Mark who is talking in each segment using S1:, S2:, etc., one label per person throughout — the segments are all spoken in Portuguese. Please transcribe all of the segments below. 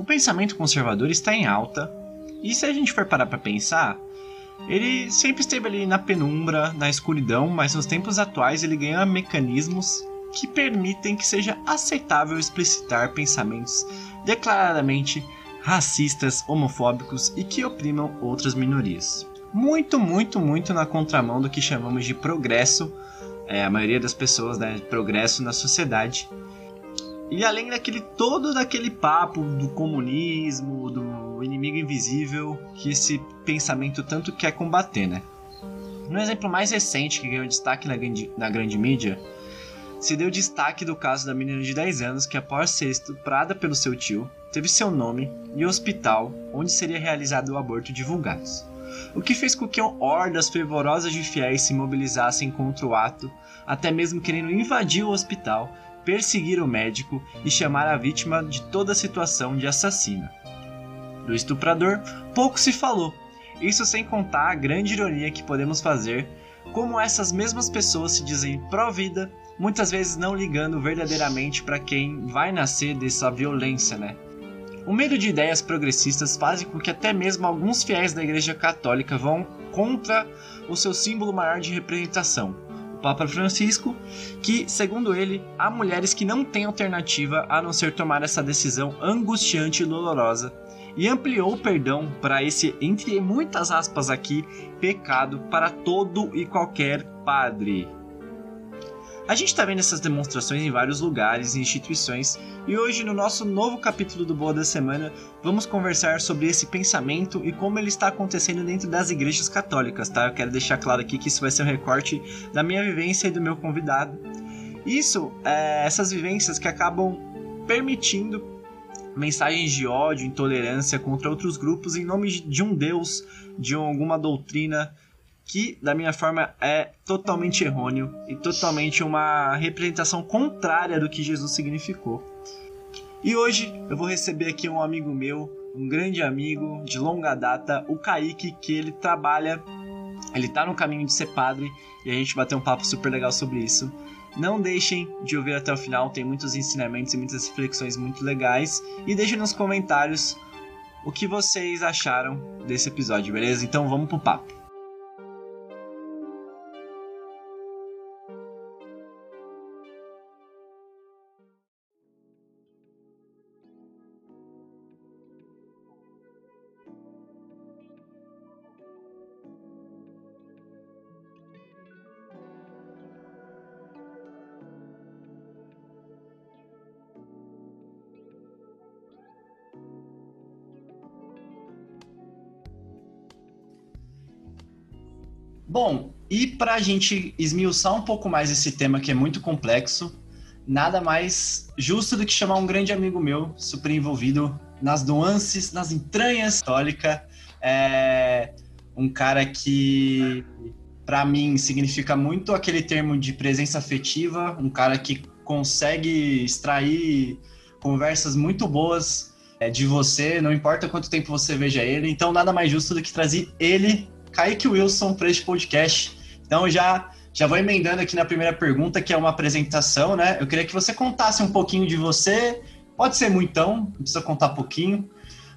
S1: o pensamento conservador está em alta, e se a gente for parar para pensar, ele sempre esteve ali na penumbra, na escuridão, mas nos tempos atuais ele ganha mecanismos que permitem que seja aceitável explicitar pensamentos declaradamente racistas, homofóbicos e que oprimam outras minorias. Muito, muito, muito na contramão do que chamamos de progresso, é, a maioria das pessoas, né, progresso na sociedade. E além daquele todo daquele papo do comunismo, do inimigo invisível, que esse pensamento tanto quer combater, né? Um exemplo mais recente que ganhou destaque na grande, na grande mídia se deu destaque do caso da menina de 10 anos que, após ser estuprada pelo seu tio, teve seu nome e hospital onde seria realizado o aborto divulgados. O que fez com que hordas fervorosas de fiéis se mobilizassem contra o ato, até mesmo querendo invadir o hospital, perseguir o médico e chamar a vítima de toda situação de assassina. Do estuprador, pouco se falou, isso sem contar a grande ironia que podemos fazer como essas mesmas pessoas se dizem pró-vida, muitas vezes não ligando verdadeiramente para quem vai nascer dessa violência, né? O medo de ideias progressistas faz com que até mesmo alguns fiéis da Igreja Católica vão contra o seu símbolo maior de representação, Papa Francisco, que, segundo ele, há mulheres que não têm alternativa a não ser tomar essa decisão angustiante e dolorosa, e ampliou o perdão para esse, entre muitas aspas aqui, pecado para todo e qualquer padre. A gente está vendo essas demonstrações em vários lugares e instituições, e hoje, no nosso novo capítulo do Boa da Semana, vamos conversar sobre esse pensamento e como ele está acontecendo dentro das igrejas católicas, tá? Eu quero deixar claro aqui que isso vai ser um recorte da minha vivência e do meu convidado. Isso, é, essas vivências que acabam permitindo mensagens de ódio, intolerância contra outros grupos em nome de um Deus, de alguma doutrina que, da minha forma, é totalmente errôneo e totalmente uma representação contrária do que Jesus significou. E hoje eu vou receber aqui um amigo meu, um grande amigo de longa data, o Kaique, que ele trabalha, ele tá no caminho de ser padre e a gente vai ter um papo super legal sobre isso. Não deixem de ouvir até o final, tem muitos ensinamentos e muitas reflexões muito legais. E deixem nos comentários o que vocês acharam desse episódio, beleza? Então vamos pro papo. Bom, e para a gente esmiuçar um pouco mais esse tema que é muito complexo, nada mais justo do que chamar um grande amigo meu, super envolvido nas nuances, nas entranhas católica, é um cara que para mim significa muito aquele termo de presença afetiva, um cara que consegue extrair conversas muito boas é, de você, não importa quanto tempo você veja ele. Então nada mais justo do que trazer ele Kaique Wilson para este podcast. Então já já vou emendando aqui na primeira pergunta, que é uma apresentação, né? Eu queria que você contasse um pouquinho de você. Pode ser muitão, não precisa contar pouquinho,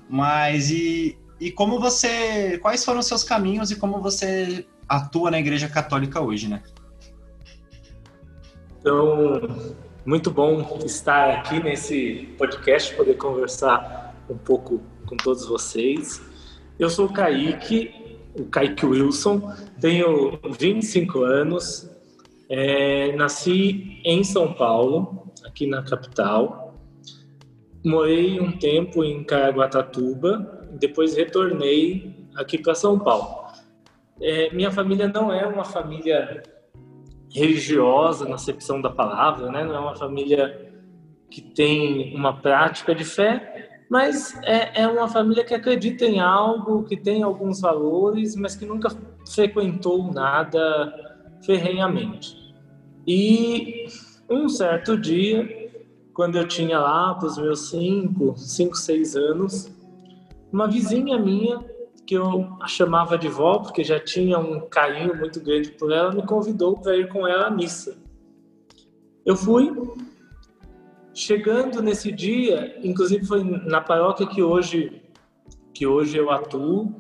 S1: mas e, e como você. Quais foram os seus caminhos e como você atua na Igreja Católica hoje, né?
S2: Então, muito bom estar aqui nesse podcast, poder conversar um pouco com todos vocês. Eu sou o Kaique, o Kaique Wilson, tenho 25 anos, é, nasci em São Paulo, aqui na capital. Morei um tempo em Caraguatatuba, depois retornei aqui para São Paulo. É, minha família não é uma família religiosa na acepção da palavra, né? não é uma família que tem uma prática de fé, mas é, é uma família que acredita em algo, que tem alguns valores, mas que nunca frequentou nada ferrenhamente. E um certo dia, quando eu tinha lá para os meus cinco, cinco, seis anos, uma vizinha minha, que eu a chamava de vó, porque já tinha um carinho muito grande por ela, me convidou para ir com ela à missa. Eu fui, chegando nesse dia, inclusive foi na paróquia que hoje que hoje eu atuo,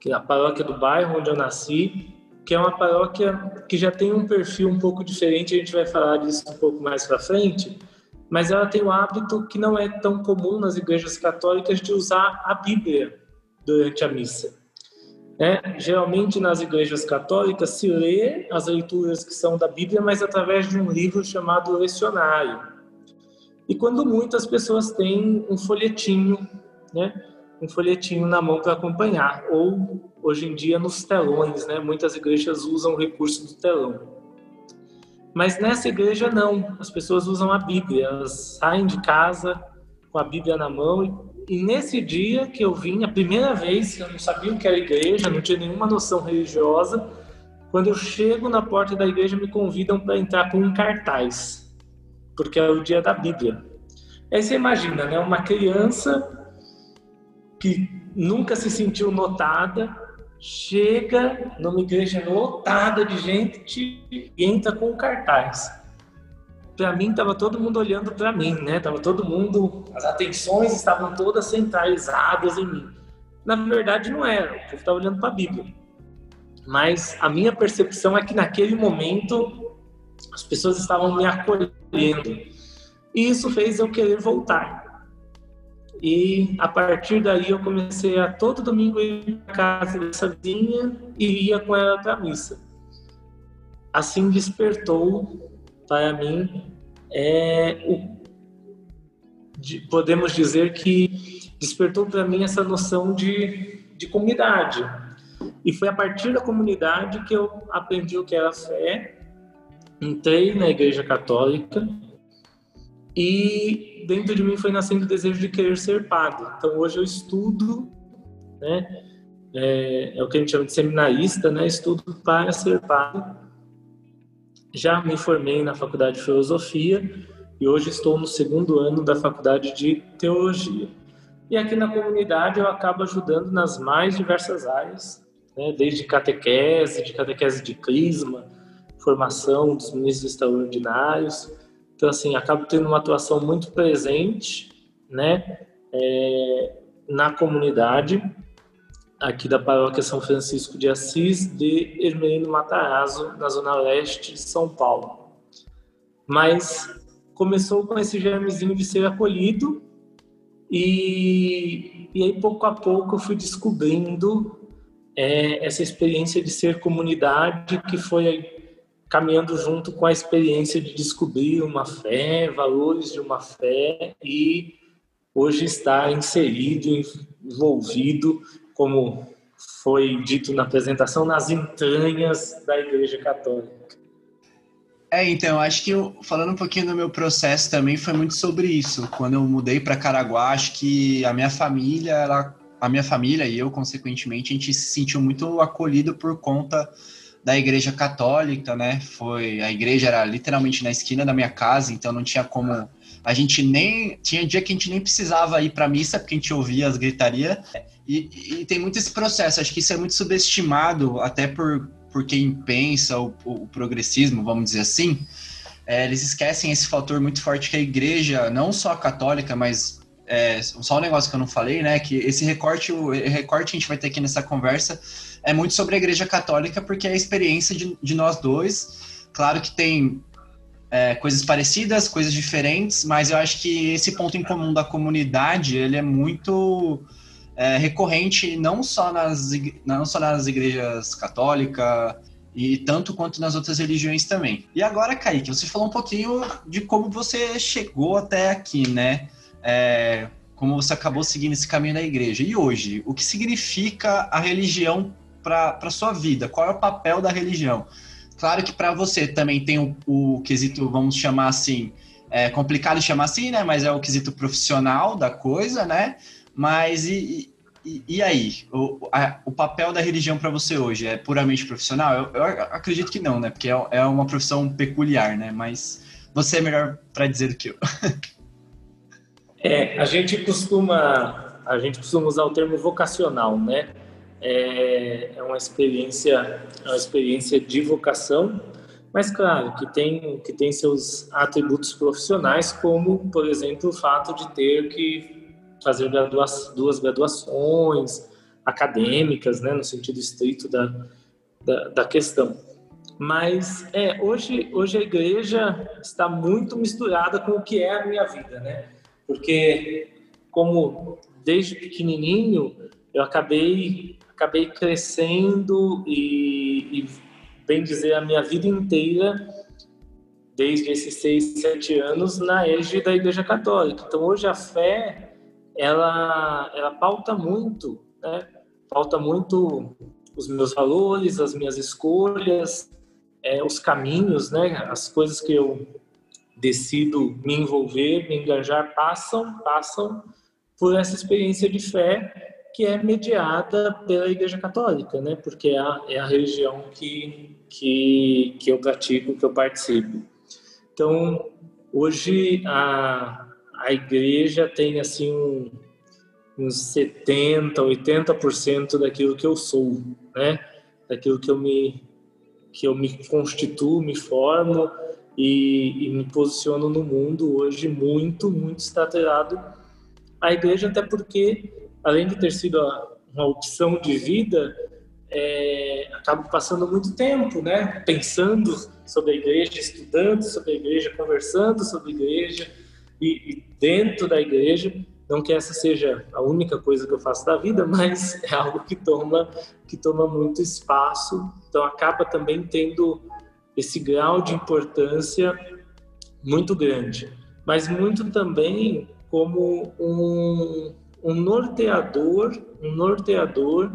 S2: que é a paróquia do bairro onde eu nasci, que é uma paróquia que já tem um perfil um pouco diferente, a gente vai falar disso um pouco mais para frente, mas ela tem um hábito que não é tão comum nas igrejas católicas de usar a Bíblia durante a missa. É, geralmente nas igrejas católicas se lê as leituras que são da Bíblia, mas através de um livro chamado lecionário. E quando muitas pessoas têm um folhetinho, né, um folhetinho na mão para acompanhar, ou hoje em dia nos telões, né, muitas igrejas usam o recurso do telão. Mas nessa igreja não, as pessoas usam a Bíblia, elas saem de casa com a Bíblia na mão e nesse dia que eu vim, a primeira vez, eu não sabia o que era igreja, não tinha nenhuma noção religiosa, quando eu chego na porta da igreja, me convidam para entrar com um cartaz, porque é o dia da Bíblia. Aí você imagina, né? Uma criança que nunca se sentiu notada, chega numa igreja lotada de gente e entra com um cartaz para mim estava todo mundo olhando para mim, né? Tava todo mundo, as atenções estavam todas centralizadas em mim. Na verdade não era, eu estava olhando para a Bíblia. Mas a minha percepção é que naquele momento as pessoas estavam me acolhendo. E isso fez eu querer voltar. E a partir daí eu comecei a todo domingo ir para casa dessa vizinha e ia com ela para a missa. Assim despertou para mim, é o, de, podemos dizer que despertou para mim essa noção de, de comunidade. E foi a partir da comunidade que eu aprendi o que era fé, entrei na Igreja Católica e dentro de mim foi nascendo o desejo de querer ser padre. Então hoje eu estudo, né? É, é o que a gente chama de seminarista, né? Estudo para ser padre já me formei na Faculdade de Filosofia e hoje estou no segundo ano da Faculdade de Teologia. E aqui na comunidade eu acabo ajudando nas mais diversas áreas, né? desde catequese, de catequese de crisma, formação dos ministros extraordinários. Então, assim, acabo tendo uma atuação muito presente né? É, na comunidade aqui da paróquia São Francisco de Assis de Hermelino Matarazzo, na zona leste de São Paulo. Mas começou com esse germezinho de ser acolhido e, e aí pouco a pouco eu fui descobrindo é, essa experiência de ser comunidade que foi caminhando junto com a experiência de descobrir uma fé, valores de uma fé e hoje está inserido, envolvido como foi dito na apresentação, nas entranhas da Igreja Católica.
S1: É, então, acho que eu, falando um pouquinho do meu processo também foi muito sobre isso. Quando eu mudei para Caraguá, acho que a minha família, ela, a minha família e eu, consequentemente, a gente se sentiu muito acolhido por conta da igreja católica, né? Foi a igreja era literalmente na esquina da minha casa, então não tinha como a gente nem tinha dia que a gente nem precisava ir para missa porque a gente ouvia as gritarias. E, e, tem muito esse processo, acho que isso é muito subestimado, até por, por quem pensa o, o progressismo, vamos dizer assim. É, eles esquecem esse fator muito forte que a igreja, não só a católica, mas é, só um negócio que eu não falei, né? Que esse recorte, o recorte que a gente vai ter aqui nessa conversa é muito sobre a igreja católica, porque é a experiência de, de nós dois. Claro que tem é, coisas parecidas, coisas diferentes, mas eu acho que esse ponto em comum da comunidade, ele é muito é, recorrente não só, nas, não só nas igrejas católicas e tanto quanto nas outras religiões também. E agora, Kaique, você falou um pouquinho de como você chegou até aqui, né? É, como você acabou seguindo esse caminho da igreja. E hoje, o que significa a religião para a sua vida? Qual é o papel da religião? Claro que para você também tem o, o, quesito, vamos chamar assim, é complicado chamar assim, né? Mas é o quesito profissional da coisa, né? Mas e, e, e aí? O, a, o papel da religião para você hoje é puramente profissional? Eu, eu, acredito que não, né? Porque é, é uma profissão peculiar, né? Mas você é melhor para dizer do que eu.
S2: é, a gente costuma a gente costuma usar o termo vocacional, né? É, é uma experiência é uma experiência de vocação, Mas, claro, que tem, que tem seus atributos profissionais, como, por exemplo, o fato de ter que fazer gradua duas graduações acadêmicas, né, no sentido estrito da, da, da questão. Mas é, hoje, hoje a igreja está muito misturada com o que é a minha vida, né? Porque como desde pequenininho eu acabei acabei crescendo e, e bem dizer a minha vida inteira desde esses seis, sete anos na égide da Igreja Católica. Então hoje a fé ela ela pauta muito, né? Pauta muito os meus valores, as minhas escolhas, é, os caminhos, né? As coisas que eu decido me envolver, me engajar, passam, passam por essa experiência de fé que é mediada pela Igreja Católica, né? Porque é a, é a religião que, que, que eu pratico, que eu participo. Então, hoje a, a Igreja tem assim um, uns 70, 80% daquilo que eu sou, né? Daquilo que eu me que eu me constituo, me formo e, e me posiciono no mundo hoje muito, muito está atrelado à igreja, até porque, além de ter sido uma opção de vida, é, acabo passando muito tempo, né, pensando sobre a igreja, estudando sobre a igreja, conversando sobre a igreja e, e dentro da igreja. Não que essa seja a única coisa que eu faço da vida, mas é algo que toma que toma muito espaço. Então acaba também tendo esse grau de importância muito grande, mas muito também como um, um norteador, um norteador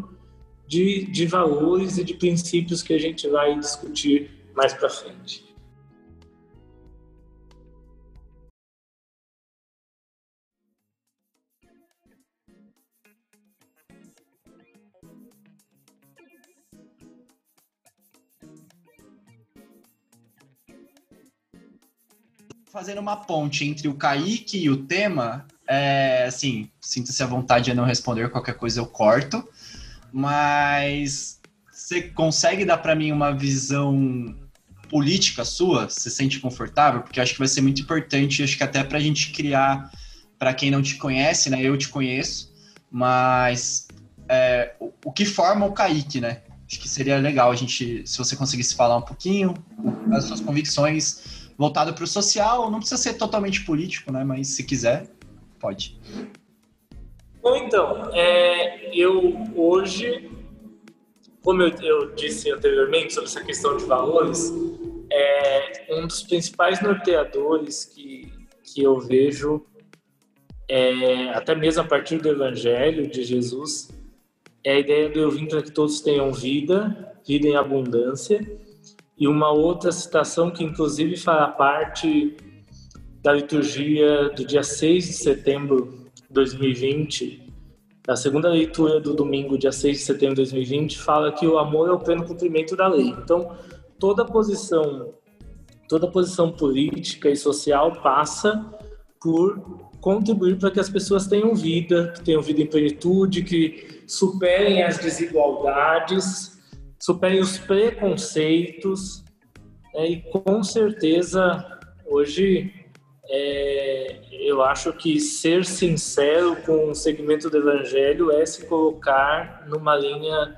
S2: de, de valores e de princípios que a gente vai discutir mais para frente.
S1: fazendo uma ponte entre o Kaique e o tema, é, assim, sinta-se à vontade de não responder qualquer coisa, eu corto. Mas você consegue dar para mim uma visão política sua? Você se sente confortável? Porque eu acho que vai ser muito importante, acho que até para a gente criar, para quem não te conhece, né? Eu te conheço, mas é, o, o, que forma o Kaique, né? Acho que seria legal a gente, se você conseguisse falar um pouquinho, as suas convicções voltado para o social, não precisa ser totalmente político, né? Mas se quiser, pode.
S2: Bom, então, é, eu hoje, como eu, eu, disse anteriormente sobre essa questão de valores, é, um dos principais norteadores que, que eu vejo, é, até mesmo a partir do Evangelho de Jesus, é a ideia de eu vim para que todos tenham vida, vida em abundância, e uma outra citação que inclusive fará parte da liturgia do dia 6 de setembro de 2020, a segunda leitura do domingo, dia 6 de setembro de 2020, fala que o amor é o pleno cumprimento da lei. Então, toda posição, toda posição política e social passa por contribuir para que as pessoas tenham vida, que tenham vida em plenitude, que superem as desigualdades superem os preconceitos né, e com certeza hoje é, eu acho que ser sincero com o segmento do evangelho é se colocar numa linha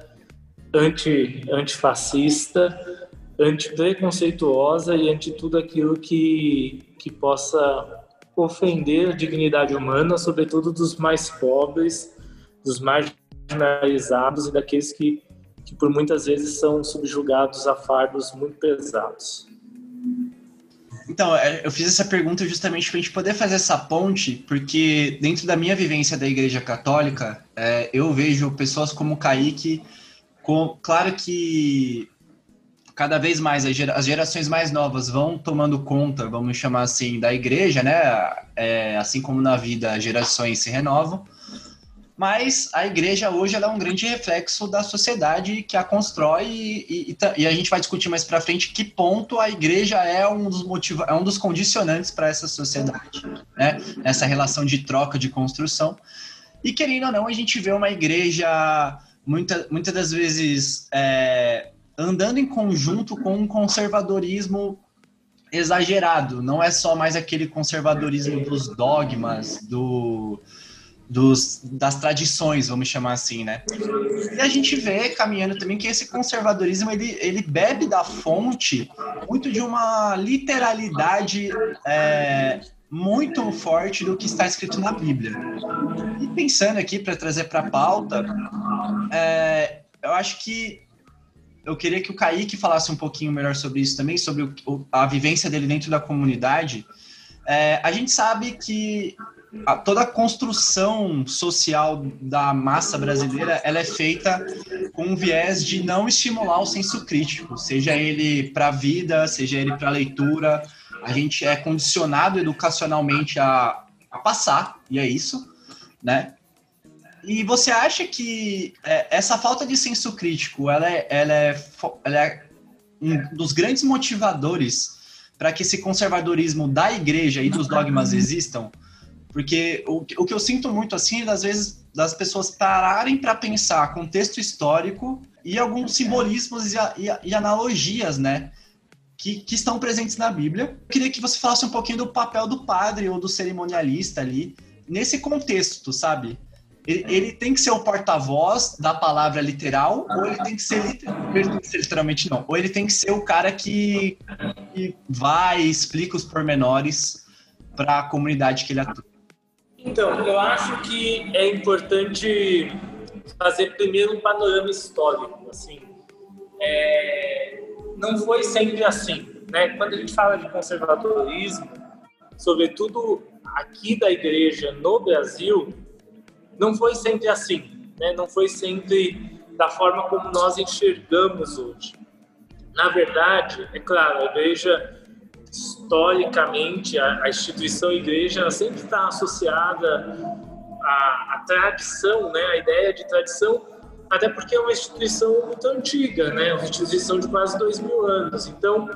S2: anti, antifascista, antipreconceituosa e anti tudo aquilo que, que possa ofender a dignidade humana, sobretudo dos mais pobres, dos marginalizados e daqueles que que por muitas vezes são subjugados a fardos muito pesados.
S1: Então, é, eu fiz essa pergunta justamente para a gente poder fazer essa ponte, porque dentro da minha vivência da Igreja Católica, é, eu vejo pessoas como Kaique, com, claro que cada vez mais as gerações mais novas vão tomando conta, vamos chamar assim, da igreja, né? É, assim como na vida as gerações se renovam, mas a igreja hoje é um grande reflexo da sociedade que a constrói e, e, e a gente vai discutir mais para frente que ponto a igreja é um dos motiva é um dos condicionantes para essa sociedade, né? Essa relação de troca, de construção. E querendo ou não, a gente vê uma igreja muita, muitas das vezes é, andando em conjunto com um conservadorismo exagerado. Não é só mais aquele conservadorismo dos dogmas, do, dos, das tradições, vamos chamar assim, né? E a gente vê caminhando também que esse conservadorismo ele, ele bebe da fonte muito de uma literalidade é, muito forte do que está escrito na Bíblia. E pensando aqui para trazer para a pauta, é, eu acho que eu queria que o Kaique falasse um pouquinho melhor sobre isso também, sobre o, a vivência dele dentro da comunidade. É, a gente sabe que a, toda a construção social da massa brasileira ela é feita com um viés de não estimular o senso crítico, seja ele para a vida, seja ele para a leitura. A gente é condicionado educacionalmente a, a passar, e é isso, né? E você acha que é, essa falta de senso crítico, ela é, ela é, ela é um dos grandes motivadores para que esse conservadorismo da igreja e dos dogmas existam? Porque o, o que eu sinto muito assim é, às vezes, das pessoas pararem para pensar contexto histórico e alguns simbolismos e, e, e analogias, né? Que, que, estão presentes na Bíblia. Eu queria que você falasse um pouquinho do papel do padre ou do cerimonialista ali, nesse contexto, sabe? Ele, ele, tem que ser o porta-voz da palavra literal, ou ele tem que ser, ele tem que ser literalmente não, ou ele tem que ser o cara que, que vai e explica os pormenores para a comunidade que ele atua.
S2: Então, eu acho que é importante fazer primeiro um panorama histórico, assim. É, não foi sempre assim, né? Quando a gente fala de conservadorismo, sobretudo aqui da igreja no Brasil, não foi sempre assim, né? não foi sempre da forma como nós enxergamos hoje. Na verdade, é claro, a igreja, historicamente, a, a instituição igreja, ela sempre está associada à, à, tradição, né? a ideia de tradição, até porque é uma instituição muito antiga, né? uma instituição de quase dois mil anos. Então,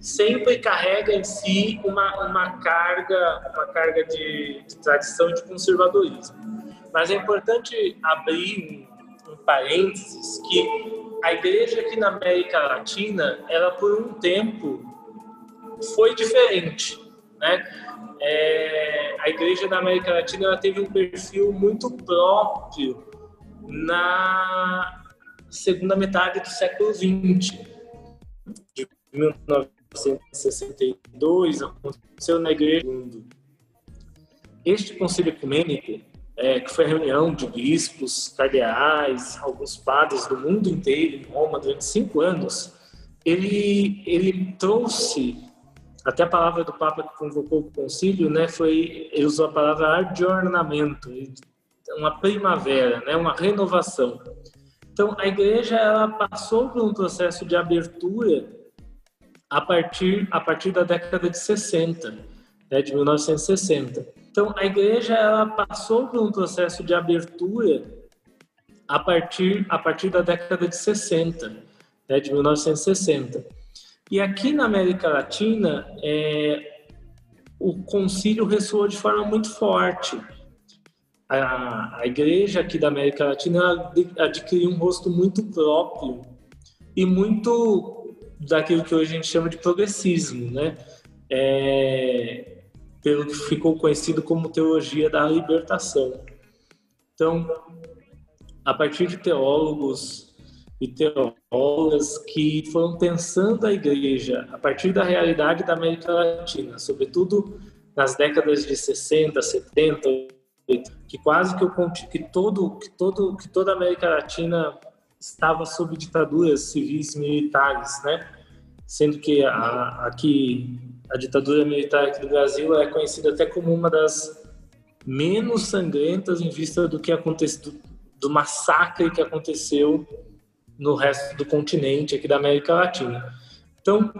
S2: sempre carrega em si uma, uma carga, uma carga de, de tradição e de conservadorismo. Mas é importante abrir um, um parênteses que a igreja aqui na América Latina, ela por um tempo foi diferente, né? É, a igreja da América Latina ela teve um perfil muito próprio na segunda metade do século XX. De 1962 aconteceu na igreja do mundo. Este concílio ecumênico é, que foi a reunião de bispos, cardeais, alguns padres do mundo inteiro em Roma durante cinco anos, ele, ele trouxe, até a palavra do Papa que convocou o concílio, né, foi, ele usou a palavra adornamento, uma primavera, né, uma renovação. Então, a igreja ela passou por um processo de abertura a partir, a partir da década de 60, né, de 1960. Então, a igreja ela passou por um processo de abertura a partir, a partir da década de 60, né, de 1960. E aqui na América Latina, é, o concílio ressoou de forma muito forte. A, a igreja aqui da América Latina adquiriu um rosto muito próprio e muito daquilo que hoje a gente chama de progressismo, né? É, pelo que ficou conhecido como teologia da libertação. Então, a partir de teólogos e teólogas que foram pensando a igreja a partir da realidade da América Latina, sobretudo nas décadas de 60, 70, que quase que, o, que todo que todo que toda a América Latina estava sob ditaduras civis militares, né? Sendo que a, aqui a ditadura militar aqui do Brasil é conhecida até como uma das menos sangrentas em vista do que aconteceu do massacre que aconteceu no resto do continente aqui da América Latina. Então,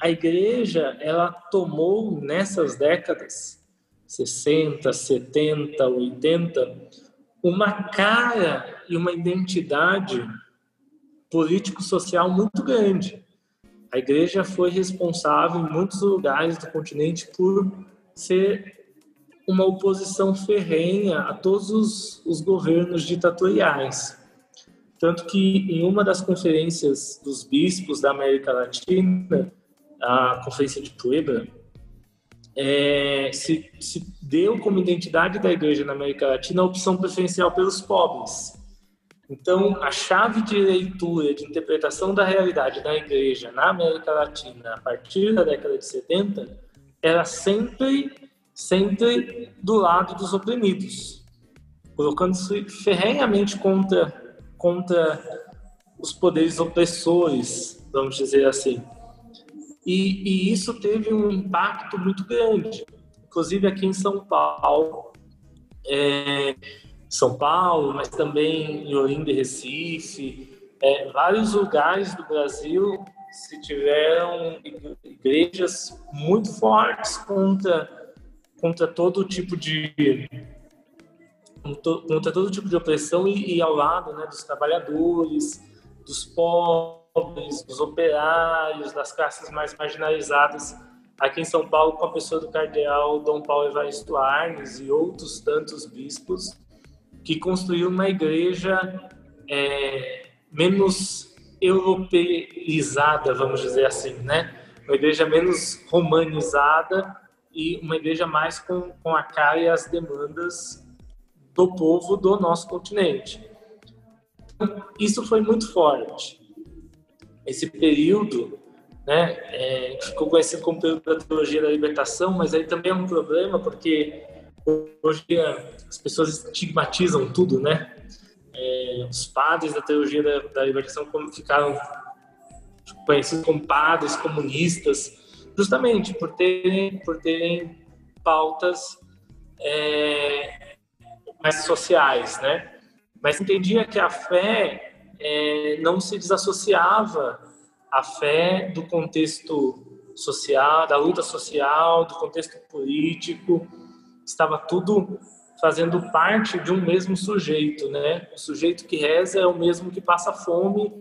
S2: a igreja, ela tomou nessas décadas 60, 70, 80, uma cara e uma identidade político-social muito grande. A igreja foi responsável em muitos lugares do continente por ser uma oposição ferrenha a todos os, os governos ditatoriais. Tanto que em uma das conferências dos bispos da América Latina, a Conferência de Puebla, é, se, se deu como identidade da igreja na América Latina a opção preferencial pelos pobres. Então, a chave de leitura, de interpretação da realidade da igreja na América Latina a partir da década de 70 era sempre, sempre do lado dos oprimidos, colocando-se ferrenhamente contra, contra os poderes opressores, vamos dizer assim. E, e, isso teve um impacto muito grande, inclusive aqui em São Paulo, é, São Paulo, mas também em Olinda e Recife, é, vários lugares do Brasil se tiveram igrejas muito fortes contra contra todo tipo de contra todo tipo de opressão e, e ao lado né, dos trabalhadores, dos pobres dos operários, das classes mais marginalizadas. Aqui em São Paulo, com a pessoa do cardeal Dom Paulo Evaristo Arnes e outros tantos bispos, que construíram uma igreja é, menos europeizada, vamos dizer assim, né? Uma igreja menos romanizada e uma igreja mais com, com a cara e as demandas do povo do nosso continente. Isso foi muito forte esse período, né, é, ficou conhecido como período da teologia da libertação, mas aí também é um problema porque hoje as pessoas estigmatizam tudo, né? É, os padres da teologia da, da libertação como ficaram conhecidos como padres comunistas, justamente por terem, por terem pautas é, mais sociais, né? Mas entendia que a fé é, não se desassociava a fé do contexto social, da luta social, do contexto político, estava tudo fazendo parte de um mesmo sujeito, né? O sujeito que reza é o mesmo que passa fome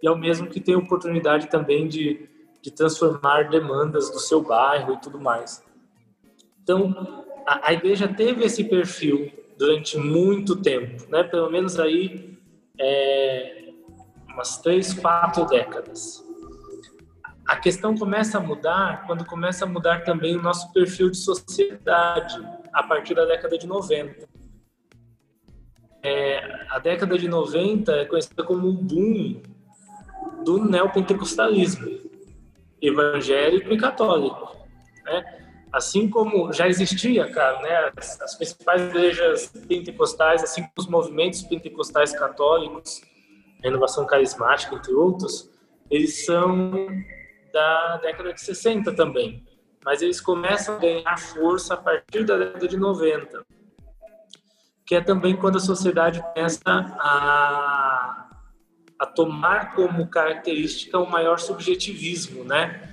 S2: e é o mesmo que tem oportunidade também de, de transformar demandas do seu bairro e tudo mais. Então, a, a igreja teve esse perfil durante muito tempo, né? Pelo menos aí é, umas três, quatro décadas. A questão começa a mudar quando começa a mudar também o nosso perfil de sociedade a partir da década de 90. É, a década de 90 é conhecida como o boom do neopentecostalismo evangélico e católico. Né? Assim como já existia, cara, né, as, as principais igrejas pentecostais, assim como os movimentos pentecostais católicos, renovação carismática, entre outros, eles são da década de 60 também, mas eles começam a ganhar força a partir da década de 90, que é também quando a sociedade começa a, a tomar como característica o maior subjetivismo, né?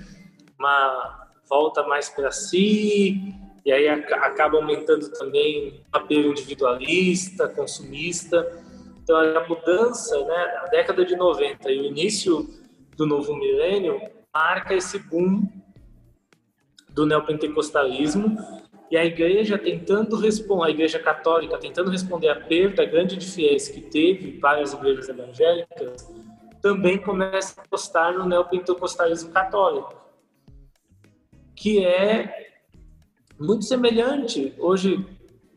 S2: Uma volta mais para si, e aí acaba aumentando também o apelo individualista, consumista, então, a mudança, né, a década de 90 e o início do novo milênio marca esse boom do neopentecostalismo e a igreja tentando responder, a igreja católica tentando responder à perda grande de fiéis que teve várias igrejas evangélicas, também começa a apostar no neopentecostalismo católico, que é muito semelhante hoje,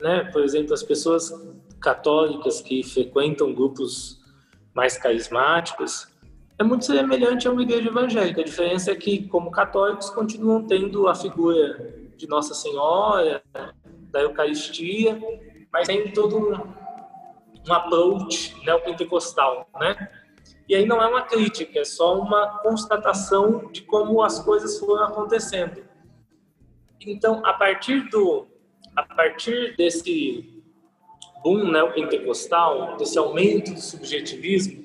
S2: né, por exemplo, as pessoas católicas que frequentam grupos mais carismáticos, é muito semelhante a uma igreja evangélica. A diferença é que, como católicos, continuam tendo a figura de Nossa Senhora, da Eucaristia, mas tem todo um, um approach neopentecostal, né? E aí não é uma crítica, é só uma constatação de como as coisas foram acontecendo. Então, a partir do a partir desse boom neopentecostal, desse aumento do subjetivismo,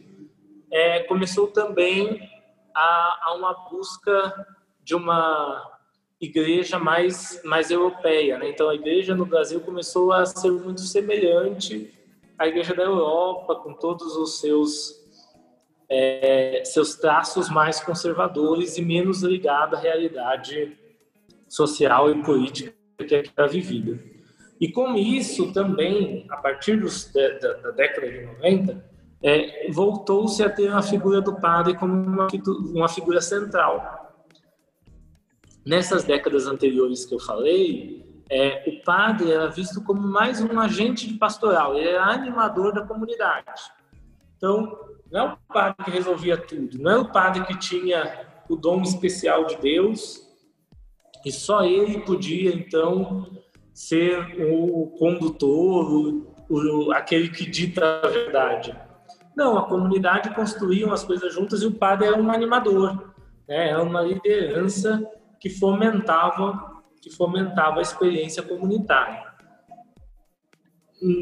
S2: é, começou também a, a, uma busca de uma igreja mais, mais europeia. Né? Então, a igreja no Brasil começou a ser muito semelhante à igreja da Europa, com todos os seus, é, seus traços mais conservadores e menos ligada à realidade social e política que era vivida. E com isso também, a partir dos, da, da, década de 90, é, voltou-se a ter a figura do padre como uma, uma figura central. Nessas décadas anteriores que eu falei, é, o padre era visto como mais um agente de pastoral, ele era animador da comunidade. Então, não é o padre que resolvia tudo, não é o padre que tinha o dom especial de Deus e só ele podia, então, ser o condutor, o, o, aquele que dita a verdade. Não, a comunidade construía as coisas juntas e o padre era um animador, né? era uma liderança que fomentava, que fomentava a experiência comunitária.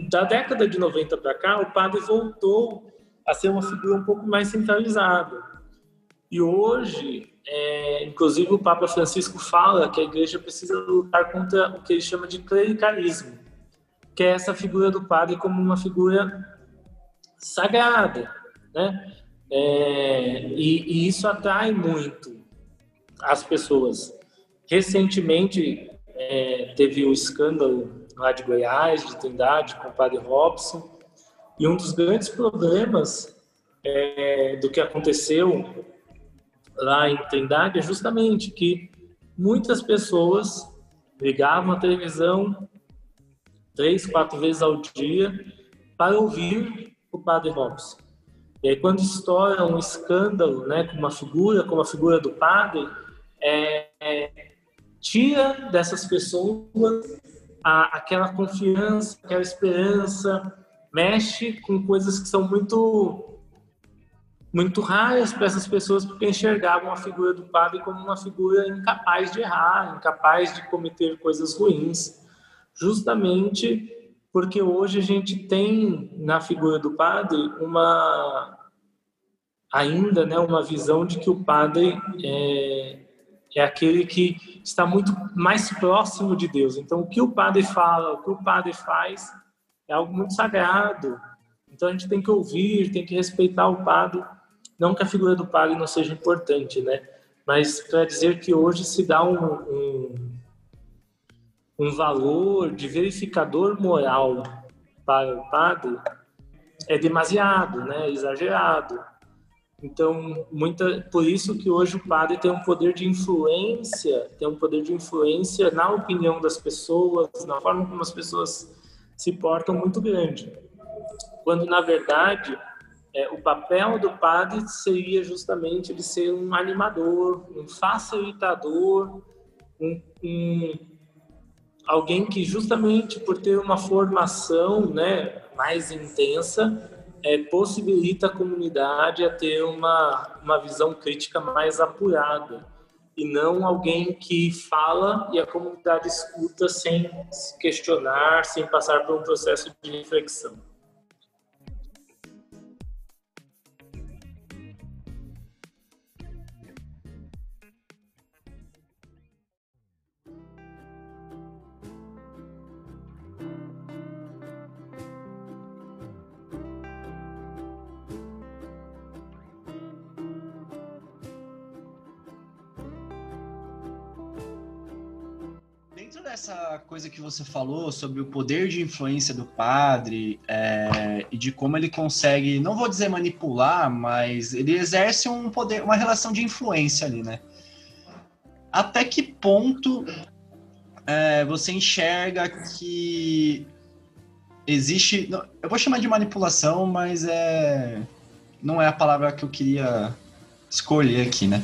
S2: Da década de 90 para cá, o padre voltou a ser uma figura um pouco mais centralizada. E hoje, é, inclusive o Papa Francisco fala que a igreja precisa lutar contra o que ele chama de clericalismo, que é essa figura do padre como uma figura sagrada, né? É, e, e, isso atrai muito as pessoas. Recentemente é, teve o escândalo lá de Goiás, de Trindade, com o padre Robson, e um dos grandes problemas é, do que aconteceu lá em Trindade é justamente que muitas pessoas ligavam a televisão três, quatro vezes ao dia para ouvir o padre Robson. E aí quando estoura um escândalo, né, com uma figura, como a figura do padre, é, é, tira dessas pessoas a, aquela confiança, aquela esperança, mexe com coisas que são muito muito raras para essas pessoas porque enxergavam a figura do padre como uma figura incapaz de errar, incapaz de cometer coisas ruins, justamente porque hoje a gente tem na figura do padre uma ainda né uma visão de que o padre é, é aquele que está muito mais próximo de Deus. Então o que o padre fala, o que o padre faz é algo muito sagrado. Então a gente tem que ouvir, tem que respeitar o padre não que a figura do padre não seja importante, né? Mas para dizer que hoje se dá um, um, um valor de verificador moral para o padre é demasiado, né? Exagerado. Então, muita, por isso que hoje o padre tem um poder de influência, tem um poder de influência na opinião das pessoas, na forma como as pessoas se portam muito grande. Quando na verdade é, o papel do padre seria justamente de ser um animador, um facilitador, um, um, alguém que justamente por ter uma formação né, mais intensa é, possibilita a comunidade a ter uma, uma visão crítica mais apurada e não alguém que fala e a comunidade escuta sem se questionar, sem passar por um processo de reflexão.
S1: Essa coisa que você falou sobre o poder de influência do padre é, e de como ele consegue, não vou dizer manipular, mas ele exerce um poder, uma relação de influência ali, né? Até que ponto é, você enxerga que existe, eu vou chamar de manipulação, mas é não é a palavra que eu queria escolher aqui, né?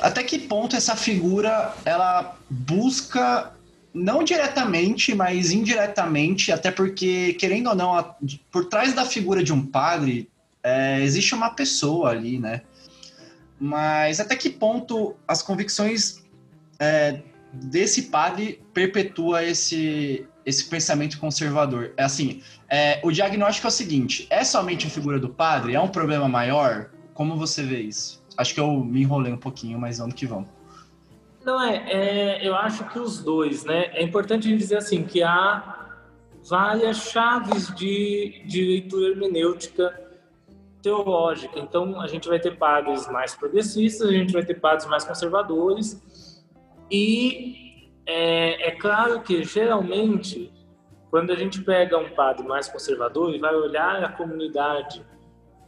S1: até que ponto essa figura ela busca não diretamente, mas indiretamente, até porque querendo ou não, por trás da figura de um padre é, existe uma pessoa ali, né? Mas até que ponto as convicções é, desse padre perpetua esse esse pensamento conservador? É assim, é, o diagnóstico é o seguinte: é somente a figura do padre? É um problema maior? Como você vê isso? Acho que eu me enrolei um pouquinho, mas vamos que vamos.
S2: Não, é, é, eu acho que os dois, né? É importante a gente dizer assim, que há várias chaves de, de leitura hermenêutica teológica. Então, a gente vai ter padres mais progressistas, a gente vai ter padres mais conservadores. E é, é claro que, geralmente, quando a gente pega um padre mais conservador e vai olhar a comunidade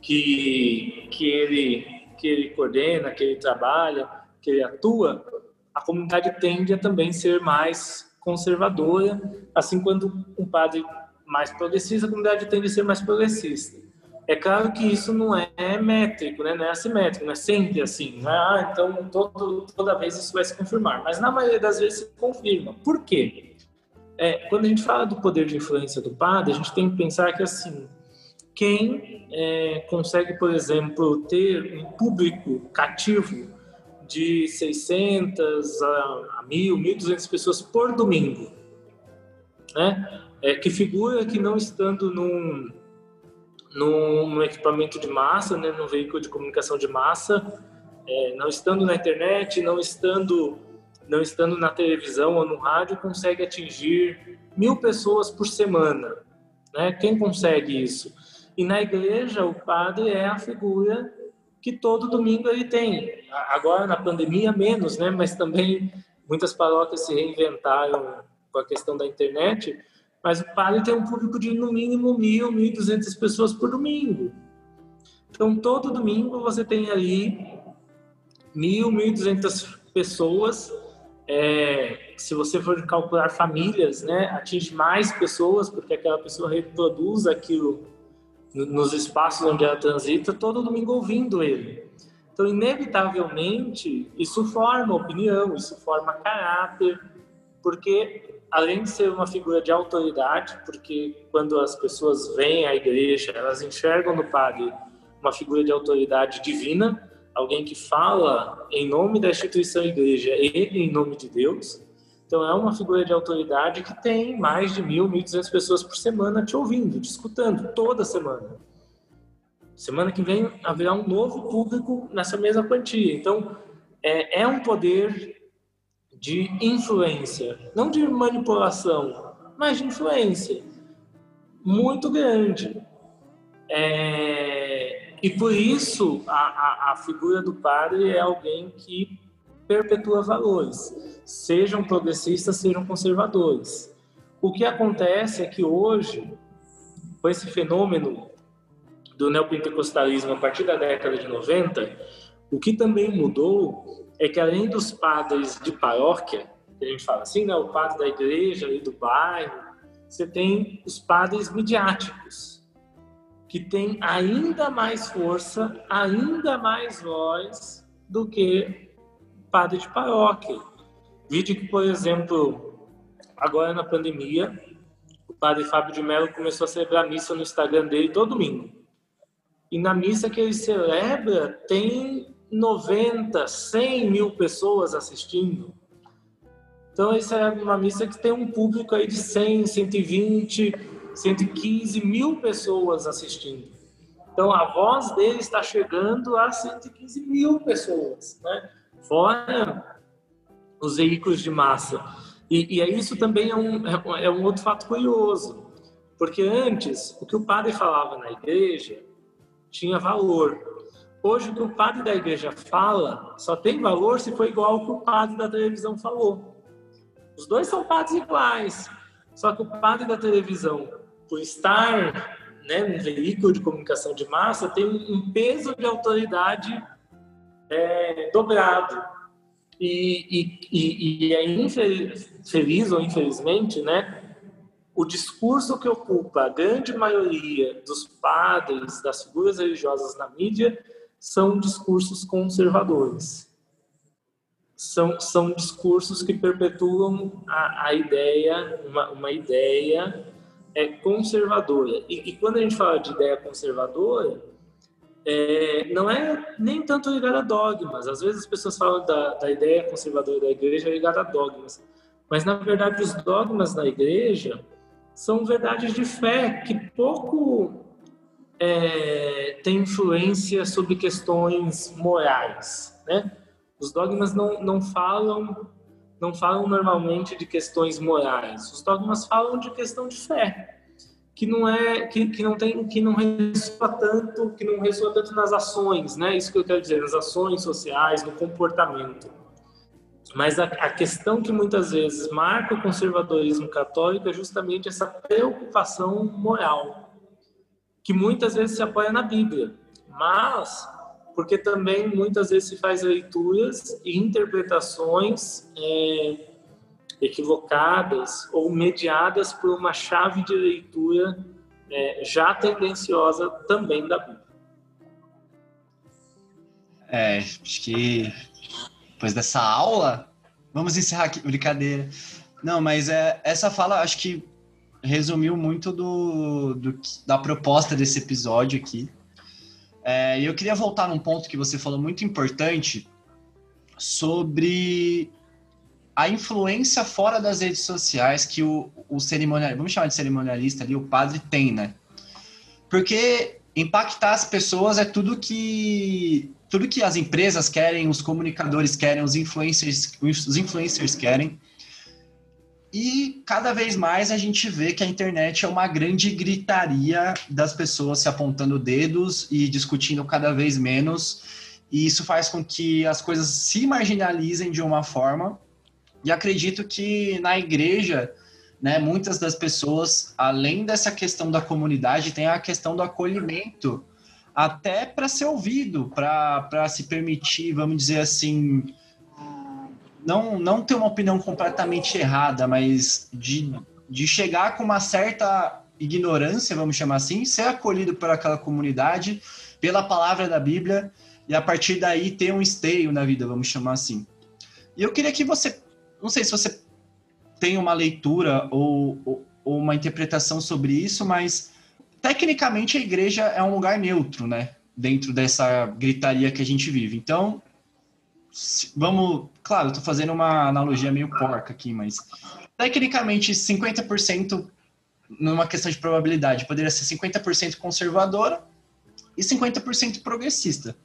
S2: que, que, ele, que ele coordena, que ele trabalha, que ele atua, a comunidade tende a também ser mais conservadora, assim quando um padre mais progressista, a comunidade tende a ser mais progressista. É claro que isso não é métrico, né? não é assimétrico, não é sempre assim. Não é, ah, então todo, toda vez isso vai se confirmar. Mas na maioria das vezes se confirma. Por quê? É, quando a gente fala do poder de influência do padre, a gente tem que pensar que assim, quem é, consegue, por exemplo, ter um público cativo de 600 a, a 1.000, 1.200 pessoas por domingo, né? É, que figura que não estando num, num, equipamento de massa, né, num veículo de comunicação de massa, é, não estando na internet, não estando, não estando na televisão ou no rádio, consegue atingir mil pessoas por semana. Né? Quem consegue isso? E na igreja, o padre é a figura que todo domingo ele tem. Agora, na pandemia, menos, né? mas também muitas paróquias se reinventaram com a questão da internet mas o padre tem um público de no mínimo mil, mil duzentas pessoas por domingo. Então, todo domingo você tem ali mil, mil duzentas pessoas. É, se você for calcular famílias, né, atinge mais pessoas, porque aquela pessoa reproduz aquilo nos espaços onde ela transita, todo domingo ouvindo ele. Então, inevitavelmente, isso forma opinião, isso forma caráter, porque além de ser uma figura de autoridade, porque quando as pessoas vêm à igreja, elas enxergam no padre uma figura de autoridade divina, alguém que fala em nome da instituição igreja e em nome de Deus. Então é uma figura de autoridade que tem mais de mil, mil duzentas pessoas por semana te ouvindo, te escutando, toda semana. Semana que vem haverá um novo público nessa mesma quantia. Então é, é um poder de influência, não de manipulação, mas de influência muito grande. É, e por isso a, a, a, figura do padre é alguém que perpetua valores, sejam progressistas, sejam conservadores. O que acontece é que hoje, com esse fenômeno do neopentecostalismo a partir da década de 90, o que também mudou é que além dos padres de paróquia, que a gente fala assim, né, o padre da igreja e do bairro, você tem os padres midiáticos, que têm ainda mais força, ainda mais voz do que padre de paróquia. Vídeo que, por exemplo, agora na pandemia, o padre Fábio de Mello começou a celebrar missa no Instagram dele todo domingo. E na missa que ele celebra, tem 90, 100 mil pessoas assistindo. Então, isso é uma missa que tem um público aí de 100, 120, 115 mil pessoas assistindo. Então, a voz dele está chegando a 115 mil pessoas, né? Fora os veículos de massa. E, e isso também é um, é um outro fato curioso, porque antes, o que o padre falava na igreja tinha valor, Hoje, o que o padre da igreja fala só tem valor se for igual ao que o padre da televisão falou. Os dois são padres iguais, só que o padre da televisão, por estar né, num veículo de comunicação de massa, tem um peso de autoridade é, dobrado. E, e, e, é infeliz ou infelizmente, né, o discurso que ocupa a grande maioria dos padres, das figuras religiosas na mídia, são discursos conservadores. São, são discursos que perpetuam a, a ideia, uma, uma ideia é, conservadora. E, e, quando a gente fala de ideia conservadora, é, não é nem tanto ligada a dogmas. Às vezes as pessoas falam da, da ideia conservadora da igreja ligada a dogmas. Mas, na verdade, os dogmas da igreja são verdades de fé que pouco é, tem influência sobre questões morais, né? Os dogmas não, não falam não falam normalmente de questões morais. Os dogmas falam de questão de fé, que não é que, que não tem que não ressoa tanto, que não ressoa tanto nas ações, né? Isso que eu quero dizer, nas ações sociais, no comportamento. Mas a, a questão que muitas vezes marca o conservadorismo católico é justamente essa preocupação moral que muitas vezes se apoia na Bíblia. mas porque também muitas vezes se faz leituras e interpretações é, equivocadas ou mediadas por uma chave de leitura é, já tendenciosa também da Bíblia.
S1: É, acho que depois dessa aula, vamos encerrar aqui, brincadeira. Não, mas é, essa fala acho que resumiu muito do, do da proposta desse episódio aqui. É, eu queria voltar num ponto que você falou muito importante sobre a influência fora das redes sociais que o, o cerimonialista, vamos chamar de cerimonialista ali, o padre tem, né? Porque impactar as pessoas é tudo que tudo que as empresas querem, os comunicadores querem, os influencers, os influencers querem. E cada vez mais a gente vê que a internet é uma grande gritaria das pessoas se apontando dedos e discutindo cada vez menos. E isso faz com que as coisas se marginalizem de uma forma. E acredito que na igreja, né, muitas das pessoas, além dessa questão da comunidade, tem a questão do acolhimento, até para ser ouvido, para se permitir, vamos dizer assim, não, não ter uma opinião completamente errada, mas de, de chegar com uma certa ignorância, vamos chamar assim, ser acolhido por aquela comunidade, pela palavra da Bíblia, e a partir daí ter um esteio na vida, vamos chamar assim. E eu queria que você, não sei se você tem uma leitura ou, ou, ou uma interpretação sobre isso, mas tecnicamente a igreja é um lugar neutro, né? Dentro dessa gritaria que a gente vive. Então, vamos. Claro, tô fazendo uma analogia meio porca aqui, mas tecnicamente 50% numa questão de probabilidade poderia ser 50% conservadora e 50% progressista.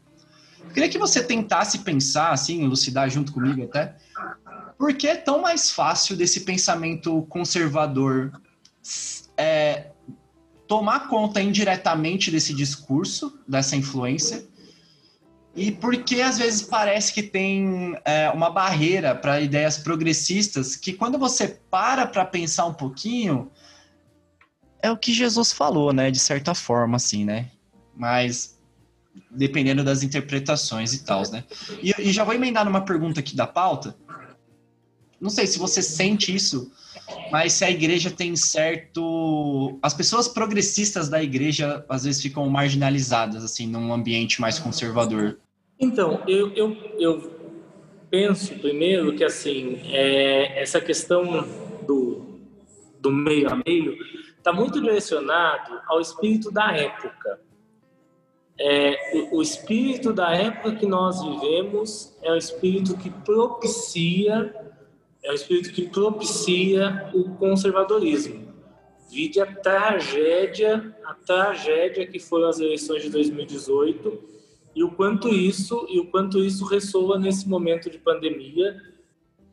S1: Eu queria que você tentasse pensar, assim, elucidar junto comigo até, por que é tão mais fácil desse pensamento conservador é, tomar conta indiretamente desse discurso, dessa influência, e porque às vezes parece que tem é, uma barreira para ideias progressistas que quando você para para pensar um pouquinho é o que Jesus falou, né, de certa forma, assim, né? Mas dependendo das interpretações e tal, né? E, e já vou emendar numa pergunta aqui da pauta. Não sei se você sente isso, mas se a igreja tem certo. As pessoas progressistas da igreja às vezes ficam marginalizadas, assim, num ambiente mais conservador.
S2: Então, eu, eu, eu penso primeiro que assim é, essa questão do, do meio a meio está muito direcionado ao espírito da época. É, o, o espírito da época que nós vivemos é o espírito que propicia é o espírito que propicia o conservadorismo. Vide a tragédia, a tragédia que foram as eleições de 2018 e o quanto isso e o quanto isso ressoa nesse momento de pandemia.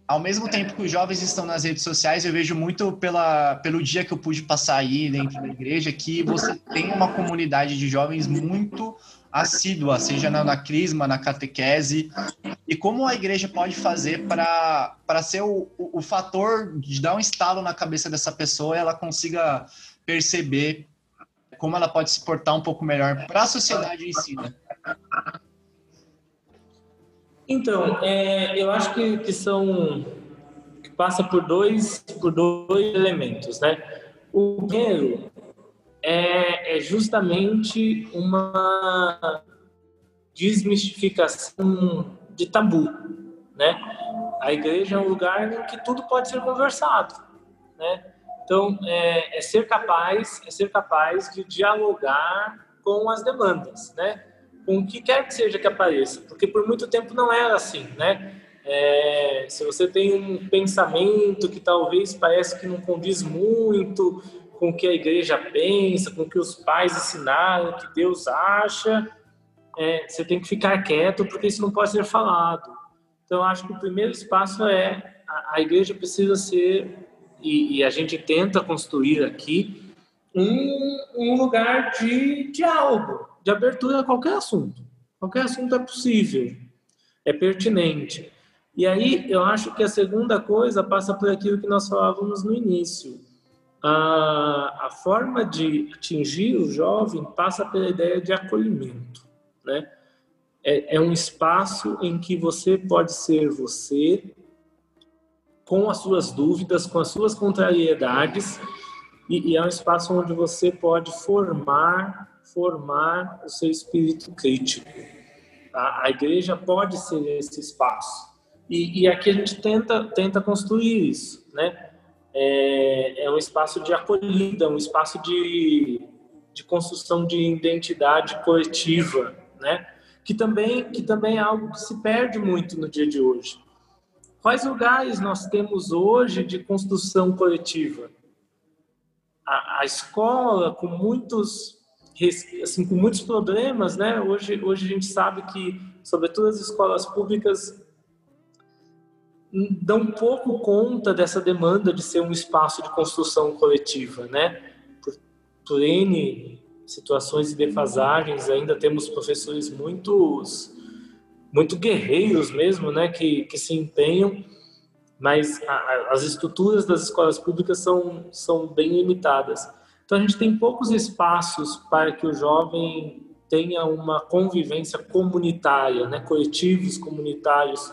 S1: Ao mesmo tempo que os jovens estão nas redes sociais, eu vejo muito pela, pelo dia que eu pude passar aí dentro da igreja que você tem uma comunidade de jovens muito assídua, seja na, na crisma, na catequese, e como a igreja pode fazer para ser o, o, o fator de dar um estalo na cabeça dessa pessoa e ela consiga perceber como ela pode se portar um pouco melhor para a sociedade em si, né?
S2: Então, é, eu acho que, que são que passa por dois por dois elementos, né? O primeiro é, é justamente uma desmistificação de tabu, né? A igreja é um lugar em que tudo pode ser conversado, né? Então, é, é ser capaz, é ser capaz de dialogar com as demandas, né? com o que quer que seja que apareça, porque por muito tempo não era assim, né? É, se você tem um pensamento que talvez parece que não condiz muito com o que a igreja pensa, com o que os pais ensinaram, que Deus acha, é, você tem que ficar quieto porque isso não pode ser falado. Então, acho que o primeiro espaço é a, a igreja precisa ser e, e, a gente tenta construir aqui um, um lugar de diálogo, de abertura a qualquer assunto. Qualquer assunto é possível, é pertinente. E aí eu acho que a segunda coisa passa por aquilo que nós falávamos no início. A, a forma de atingir o jovem passa pela ideia de acolhimento. né? É, é um espaço em que você pode ser você, com as suas dúvidas, com as suas contrariedades, e, e é um espaço onde você pode formar, formar o seu espírito crítico. A, a igreja pode ser esse espaço. E, e, aqui a gente tenta, tenta construir isso, né? É, é um espaço de acolhida, um espaço de, de construção de identidade coletiva, né? Que também, que também é algo que se perde muito no dia de hoje. Quais lugares nós temos hoje de construção coletiva? A, a escola, com muitos assim, com muitos problemas, né? Hoje, hoje a gente sabe que, sobretudo as escolas públicas, dão pouco conta dessa demanda de ser um espaço de construção coletiva, né? Por, por N situações de defasagens, ainda temos professores muito, muito guerreiros mesmo, né? Que, que se empenham, mas a, as estruturas das escolas públicas são, são bem limitadas. Então a gente tem poucos espaços para que o jovem tenha uma convivência comunitária, né? coletivos comunitários,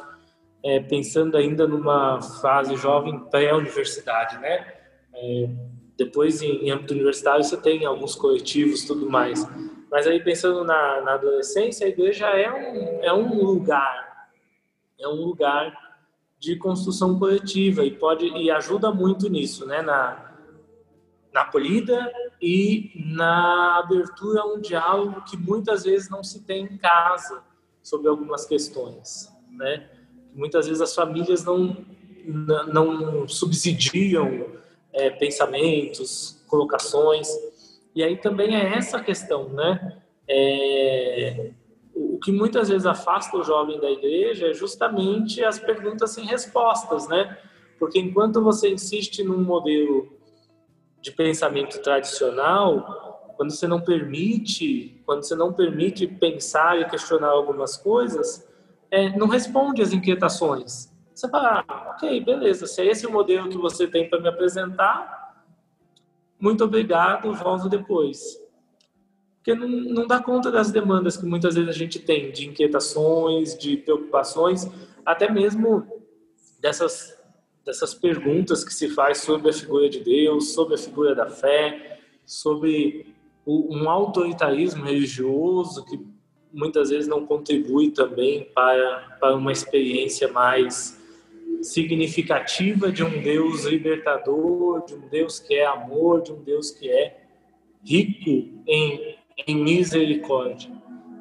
S2: é, pensando ainda numa fase jovem pré-universidade, né? É, depois, em, em, âmbito universitário, você tem alguns coletivos tudo mais. Mas aí, pensando na, na adolescência, a igreja é um, é um lugar, é um lugar de construção coletiva e pode e ajuda muito nisso, né? Na, na acolhida e na abertura a um diálogo que muitas vezes não se tem em casa sobre algumas questões, né? Muitas vezes as famílias não não subsidiam é, pensamentos, colocações e aí também é essa questão, né? É, o que muitas vezes afasta o jovem da igreja é justamente as perguntas sem respostas, né? Porque enquanto você insiste num modelo de pensamento tradicional, quando você não permite, quando você não permite pensar e questionar algumas coisas, é, não responde às inquietações. Você fala, ah, ok, beleza, se é esse o modelo que você tem para me apresentar, muito obrigado, volto depois. Porque não, não dá conta das demandas que muitas vezes a gente tem, de inquietações, de preocupações, até mesmo dessas dessas perguntas que se faz sobre a figura de Deus, sobre a figura da fé, sobre um autoritarismo religioso que muitas vezes não contribui também para, para uma experiência mais significativa de um Deus libertador, de um Deus que é amor, de um Deus que é rico em, em misericórdia.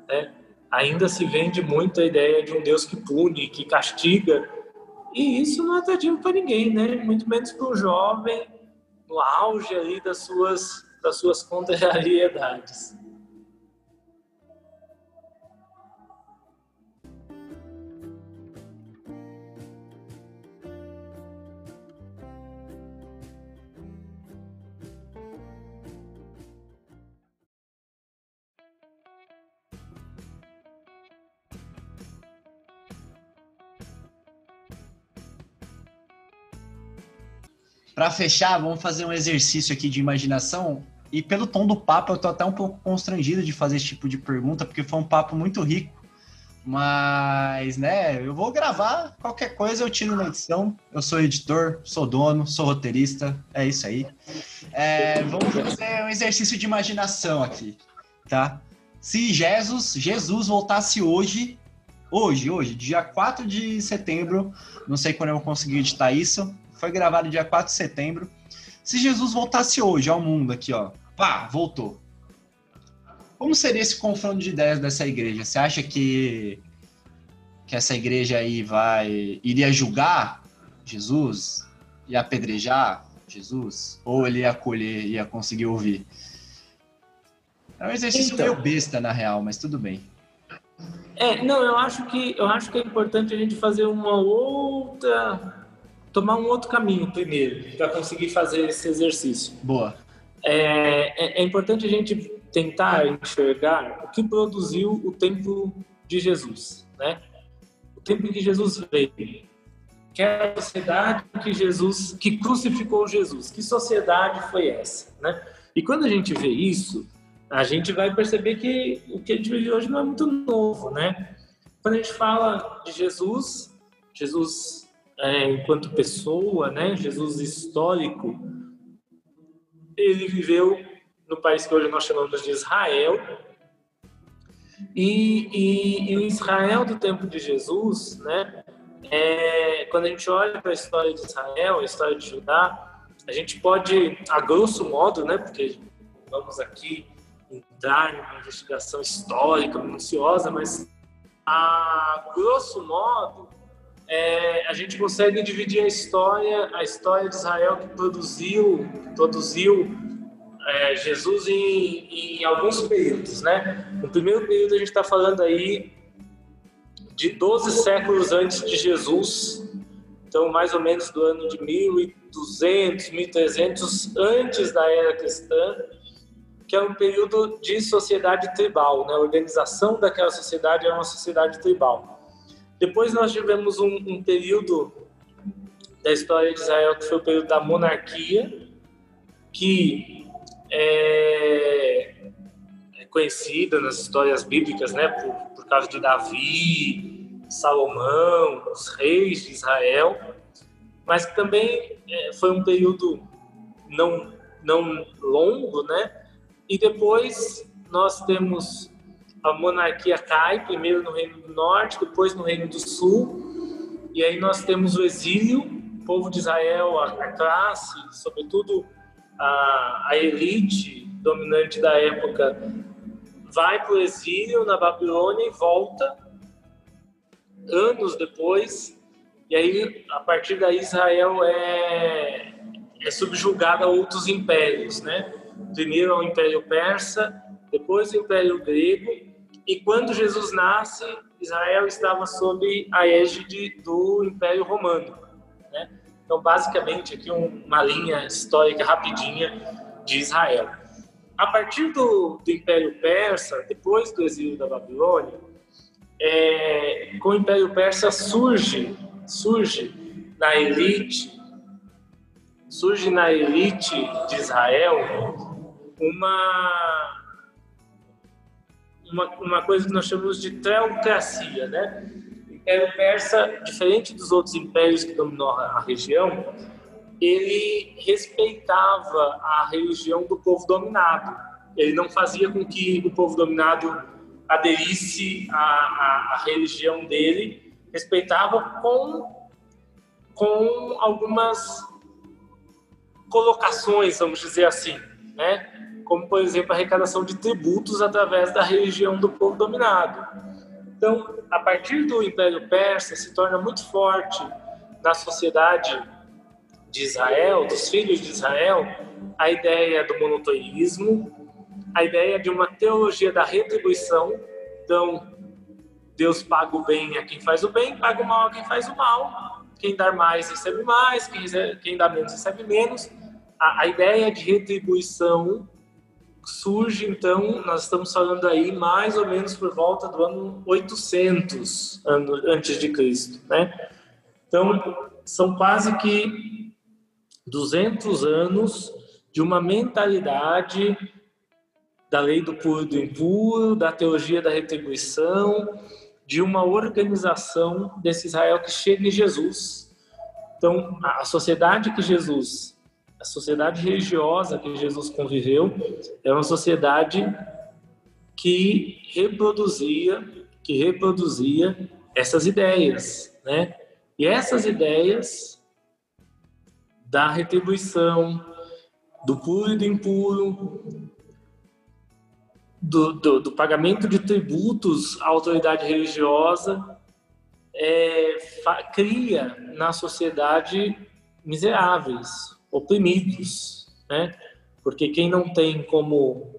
S2: Né? Ainda se vende muito a ideia de um Deus que pune, que castiga, e isso não é atrativo para ninguém, né? Muito menos para o jovem no auge aí das suas, das suas contrariedades.
S1: Para fechar, vamos fazer um exercício aqui de imaginação. E pelo tom do papo, eu tô até um pouco constrangido de fazer esse tipo de pergunta, porque foi um papo muito rico. Mas, né, eu vou gravar, qualquer coisa eu tiro na edição. Eu sou editor, sou dono, sou roteirista, é isso aí. É, vamos fazer um exercício de imaginação aqui, tá? Se Jesus, Jesus voltasse hoje, hoje, hoje, dia 4 de setembro, não sei quando eu vou conseguir editar isso, foi gravado dia 4 de setembro. Se Jesus voltasse hoje ao mundo aqui, ó, pá, voltou. Como seria esse confronto de ideias dessa igreja? Você acha que que essa igreja aí vai iria julgar Jesus, ia apedrejar Jesus, ou ele ia acolher, ia conseguir ouvir? É um exercício então, meio besta na real, mas tudo bem.
S2: É, não, eu acho que eu acho que é importante a gente fazer uma outra tomar um outro caminho primeiro para conseguir fazer esse exercício.
S1: Boa.
S2: É, é, é, importante a gente tentar enxergar o que produziu o tempo de Jesus, né? O tempo em que Jesus veio. Que é a sociedade que Jesus, que crucificou Jesus. Que sociedade foi essa, né? E quando a gente vê isso, a gente vai perceber que o que a gente vive hoje não é muito novo, né? Quando a gente fala de Jesus, Jesus é, enquanto pessoa, né? Jesus histórico, ele viveu no país que hoje nós chamamos de Israel. E, e, e o Israel do tempo de Jesus, né? É, quando a gente olha para a história de Israel, a história de Judá, a gente pode, a grosso modo, né? Porque vamos aqui entrar em uma investigação histórica, minuciosa, mas a grosso modo, é, a gente consegue dividir a história, a história de Israel que produziu, produziu é, Jesus em, em, alguns períodos, né? No primeiro período a gente está falando aí de 12 séculos antes de Jesus, então mais ou menos do ano de 1200, 1300 antes da era cristã, que é um período de sociedade tribal, né? A organização daquela sociedade é uma sociedade tribal. Depois nós tivemos um, um período da história de Israel que foi o período da monarquia, que é, é conhecida nas histórias bíblicas, né? Por, por causa de Davi, Salomão, os reis de Israel, mas que também é, foi um período não não longo, né? E depois nós temos a monarquia cai, primeiro no Reino do Norte, depois no Reino do Sul. E aí nós temos o exílio, o povo de Israel, a, classe, sobretudo a, a elite dominante da época, vai para o exílio na Babilônia e volta anos depois. E aí, a partir daí, Israel é, é subjugada a outros impérios, né? primeiro ao Império Persa, depois ao Império Grego, e quando Jesus nasce, Israel estava sob a égide do Império Romano. Né? Então, basicamente, aqui uma linha histórica rapidinha de Israel. A partir do, do Império Persa, depois do exílio da Babilônia, é, com o Império Persa surge, surge na elite surge na elite de Israel uma, uma, uma coisa que nós chamamos de teocracia, né? O Império Persa, diferente dos outros impérios que dominou a região, ele respeitava a religião do povo dominado. Ele não fazia com que o povo dominado aderisse à, à, à religião dele, respeitava com, com algumas colocações, vamos dizer assim, né? Como, por exemplo, a arrecadação de tributos através da religião do povo dominado. Então, a partir do Império Persa, se torna muito forte na sociedade de Israel, dos filhos de Israel, a ideia do monoteísmo, a ideia de uma teologia da retribuição. Então, Deus paga o bem a quem faz o bem, paga o mal a quem faz o mal. Quem dá mais recebe mais, quem, quem dá menos recebe menos. A, a ideia de retribuição surge então, nós estamos falando aí mais ou menos por volta do ano 800 antes de Cristo, né? Então, são quase que 200 anos de uma mentalidade da lei do puro do impuro, da teologia da retribuição, de uma organização desse Israel que chega em Jesus. Então, a sociedade que Jesus a sociedade religiosa que Jesus conviveu é uma sociedade que reproduzia, que reproduzia essas ideias, né? E essas ideias da retribuição, do puro e do impuro, do, do, do pagamento de tributos à autoridade religiosa, é, cria na sociedade miseráveis, oprimidos, né? Porque quem não tem como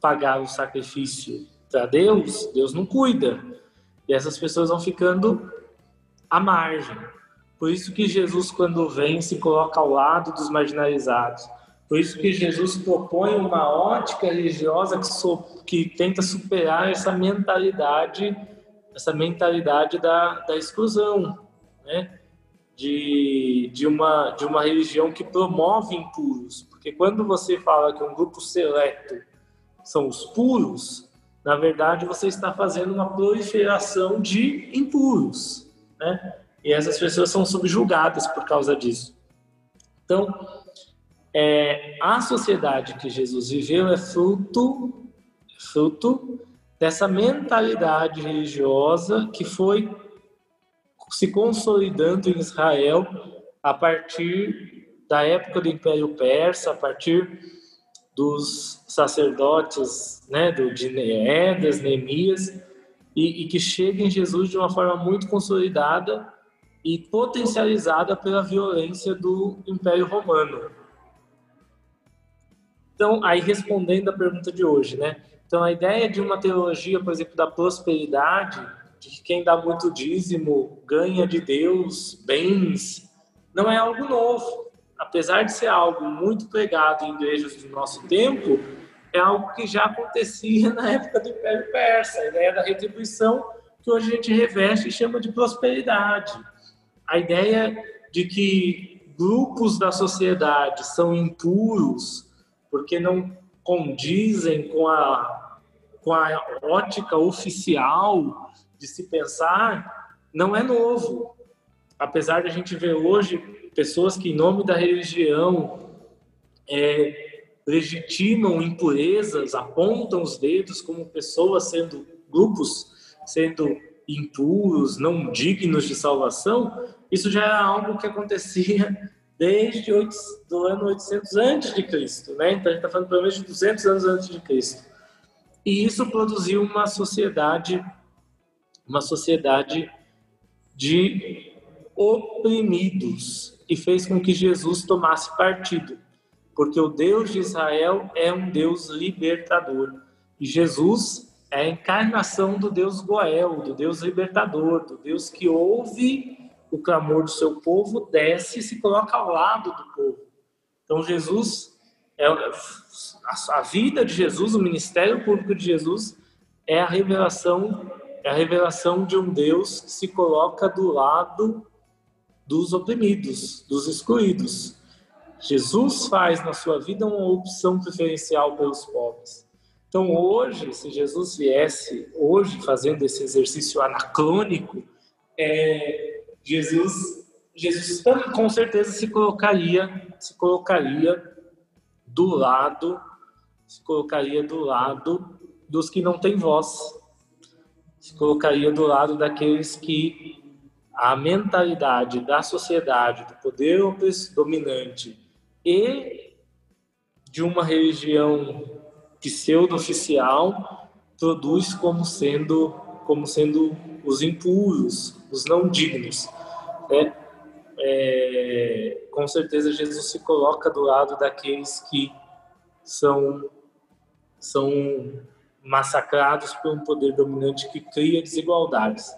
S2: pagar o sacrifício para Deus, Deus não cuida. E essas pessoas vão ficando à margem. Por isso que Jesus, quando vem, se coloca ao lado dos marginalizados. Por isso que Jesus propõe uma ótica religiosa que, so, que tenta superar essa mentalidade, essa mentalidade da, da exclusão, né? De, de, uma, de uma religião que promove impuros. Porque quando você fala que um grupo seleto são os puros, na verdade você está fazendo uma proliferação de impuros, né? E essas pessoas são subjugadas por causa disso. Então, é, a sociedade que Jesus viveu é fruto, fruto dessa mentalidade religiosa que foi se consolidando em Israel a partir da época do Império Persa, a partir dos sacerdotes, né, do de Neemias, Neemias, e, e que chega em Jesus de uma forma muito consolidada e potencializada pela violência do Império Romano. Então, aí respondendo a pergunta de hoje, né? Então, a ideia de uma teologia, por exemplo, da prosperidade, de que quem dá muito dízimo ganha de Deus bens, não é algo novo. Apesar de ser algo muito pregado em igrejas do nosso tempo, é algo que já acontecia na época do Império Persa, a ideia da retribuição que hoje a gente reveste e chama de prosperidade. A ideia de que grupos da sociedade são impuros porque não condizem com a, com a ótica oficial de se pensar, não é novo. Apesar de a gente ver hoje pessoas que, em nome da religião, é, legitimam impurezas, apontam os dedos como pessoas sendo grupos sendo impuros, não dignos de salvação, isso já era algo que acontecia desde o ano 800 antes de Cristo, né? Então a gente está falando pelo menos de 200 anos antes de Cristo. E isso produziu uma sociedade, uma sociedade de oprimidos e fez com que Jesus tomasse partido, porque o Deus de Israel é um Deus libertador e Jesus é a encarnação do Deus Goel, do Deus libertador, do Deus que ouve o clamor do seu povo, desce e se coloca ao lado do povo. Então Jesus é a vida de Jesus, o ministério público de Jesus é a revelação é a revelação de um Deus que se coloca do lado dos oprimidos, dos excluídos. Jesus faz na sua vida uma opção preferencial pelos pobres. Então hoje, se Jesus viesse hoje fazendo esse exercício anacrônico, é, Jesus, Jesus com certeza se colocaria, se colocaria do lado, se colocaria do lado dos que não têm voz, se colocaria do lado daqueles que a mentalidade da sociedade, do poder dominante e de uma religião pseudo-oficial produz como sendo como sendo os impuros, os não dignos. Né? É, com certeza Jesus se coloca do lado daqueles que são são massacrados por um poder dominante que cria desigualdades.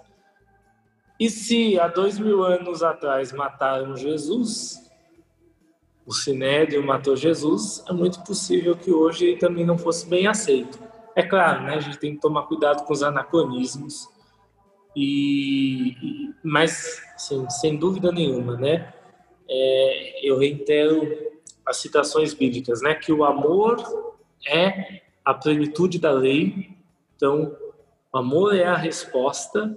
S2: E se há dois mil anos atrás mataram Jesus, o Sinédrio matou Jesus, é muito possível que hoje ele também não fosse bem aceito. É claro, né, a gente tem que tomar cuidado com os anacronismos, e, mas, assim, sem dúvida nenhuma, né? É, eu reitero as citações bíblicas, né? Que o amor é a plenitude da lei. Então, o amor é a resposta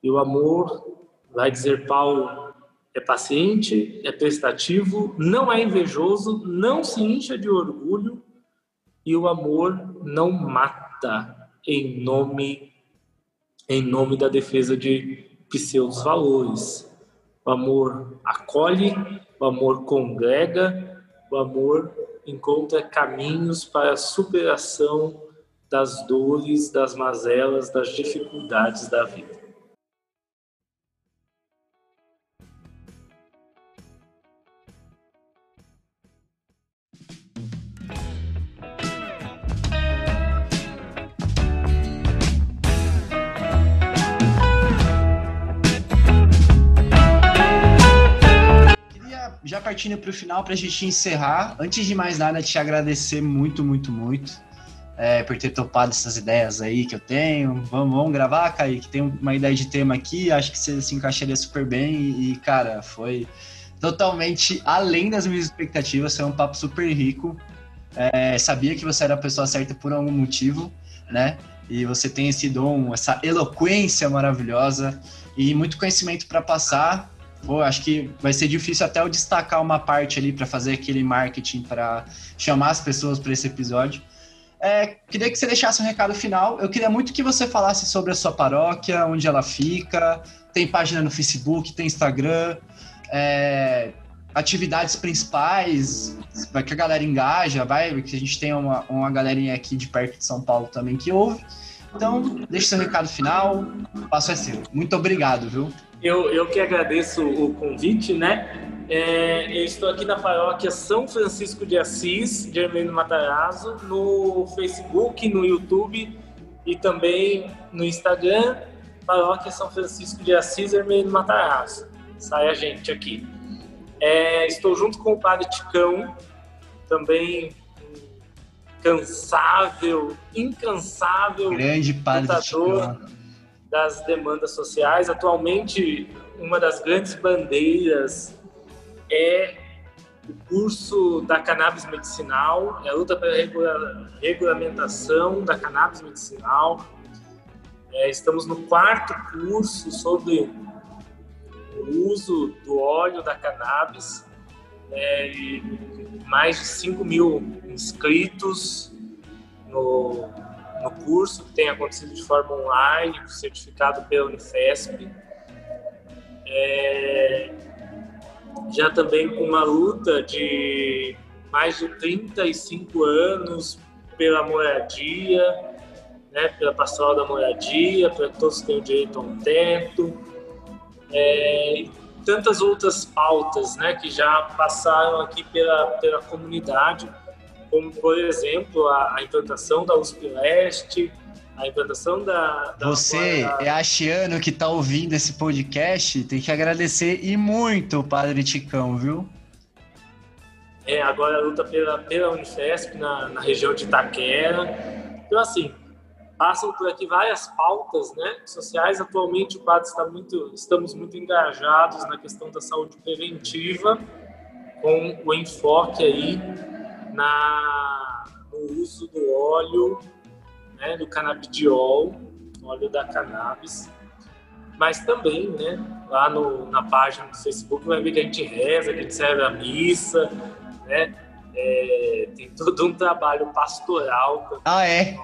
S2: e o amor, vai dizer Paulo, é paciente, é prestativo, não é invejoso, não se incha de orgulho e o amor não mata em nome em nome da defesa de pseudos valores. O amor acolhe, o amor congrega, o amor encontra caminhos para a superação das dores, das mazelas, das dificuldades da vida.
S1: Partindo para o final, para a gente encerrar, antes de mais nada, te agradecer muito, muito, muito é, por ter topado essas ideias aí que eu tenho. Vamos, vamos gravar, Kaique? Tem uma ideia de tema aqui, acho que você se encaixaria super bem e, cara, foi totalmente além das minhas expectativas, foi um papo super rico. É, sabia que você era a pessoa certa por algum motivo, né? E você tem esse dom, essa eloquência maravilhosa e muito conhecimento para passar. Pô, acho que vai ser difícil até eu destacar uma parte ali para fazer aquele marketing para chamar as pessoas para esse episódio. É, queria que você deixasse um recado final. Eu queria muito que você falasse sobre a sua paróquia, onde ela fica. Tem página no Facebook, tem Instagram. É, atividades principais, vai que a galera engaja, vai, que a gente tem uma, uma galerinha aqui de perto de São Paulo também que ouve. Então, deixe seu recado final, passo é seu. Muito obrigado, viu?
S2: Eu, eu que agradeço o convite, né? É, eu estou aqui na paróquia São Francisco de Assis, de Hermínio Matarazzo, no Facebook, no YouTube e também no Instagram, paróquia São Francisco de Assis, Hermínio Matarazzo. Sai a gente aqui. É, estou junto com o Padre Ticão, também cansável, incansável
S1: grande Padre Ticão
S2: das demandas sociais. Atualmente, uma das grandes bandeiras é o curso da cannabis medicinal, é a luta pela regula regulamentação da cannabis medicinal. É, estamos no quarto curso sobre o uso do óleo da cannabis, é, mais de 5 mil inscritos no, curso, que tem acontecido de forma online, certificado pela Unifesp. É, já também com uma luta de mais de 35 anos pela moradia, né, pela pastoral da moradia, para que todos tenham direito a um teto, é, e tantas outras pautas né, que já passaram aqui pela, pela comunidade, como, por exemplo, a, a implantação da USP Leste, a implantação da. da
S1: Você da... é achiano que está ouvindo esse podcast, tem que agradecer e muito o Padre Ticão, viu?
S2: É, agora a luta pela, pela Unifesp na, na região de Itaquera. Então, assim, passam por aqui várias pautas né, sociais. Atualmente, o padre está muito, estamos muito engajados na questão da saúde preventiva, com o enfoque aí na, no uso do óleo né, do canabidiol, óleo da cannabis. Mas também, né, lá no, na página do Facebook vai ver que a gente reza, que a gente serve a missa, né? É, tem todo um trabalho pastoral
S1: também. Ah, é?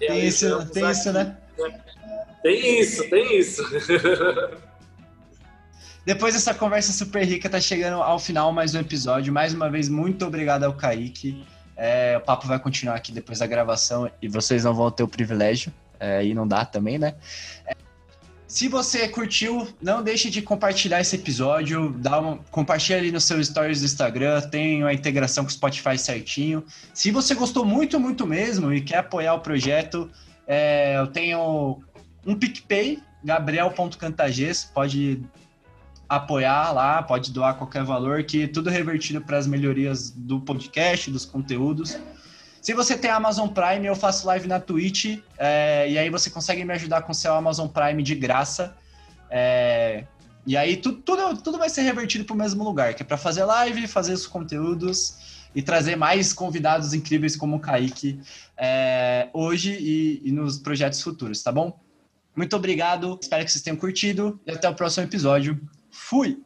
S1: Tem isso, tem aqui, isso, né? né?
S2: Tem isso, tem isso.
S1: Depois dessa conversa super rica, tá chegando ao final mais um episódio. Mais uma vez, muito obrigado ao Kaique. É, o papo vai continuar aqui depois da gravação e vocês não vão ter o privilégio. É, e não dá também, né? É, se você curtiu, não deixe de compartilhar esse episódio, dá uma, compartilha ali nos seus stories do Instagram, tem a integração com o Spotify certinho. Se você gostou muito, muito mesmo e quer apoiar o projeto, é, eu tenho um PicPay, gabriel.cantagês, pode apoiar lá, pode doar qualquer valor, que tudo revertido para as melhorias do podcast, dos conteúdos. Se você tem Amazon Prime, eu faço live na Twitch, é, e aí você consegue me ajudar com seu Amazon Prime de graça. É, e aí tudo, tudo, tudo vai ser revertido para o mesmo lugar, que é para fazer live, fazer os conteúdos e trazer mais convidados incríveis como o Kaique é, hoje e, e nos projetos futuros, tá bom? Muito obrigado, espero que vocês tenham curtido e até o próximo episódio. Fui!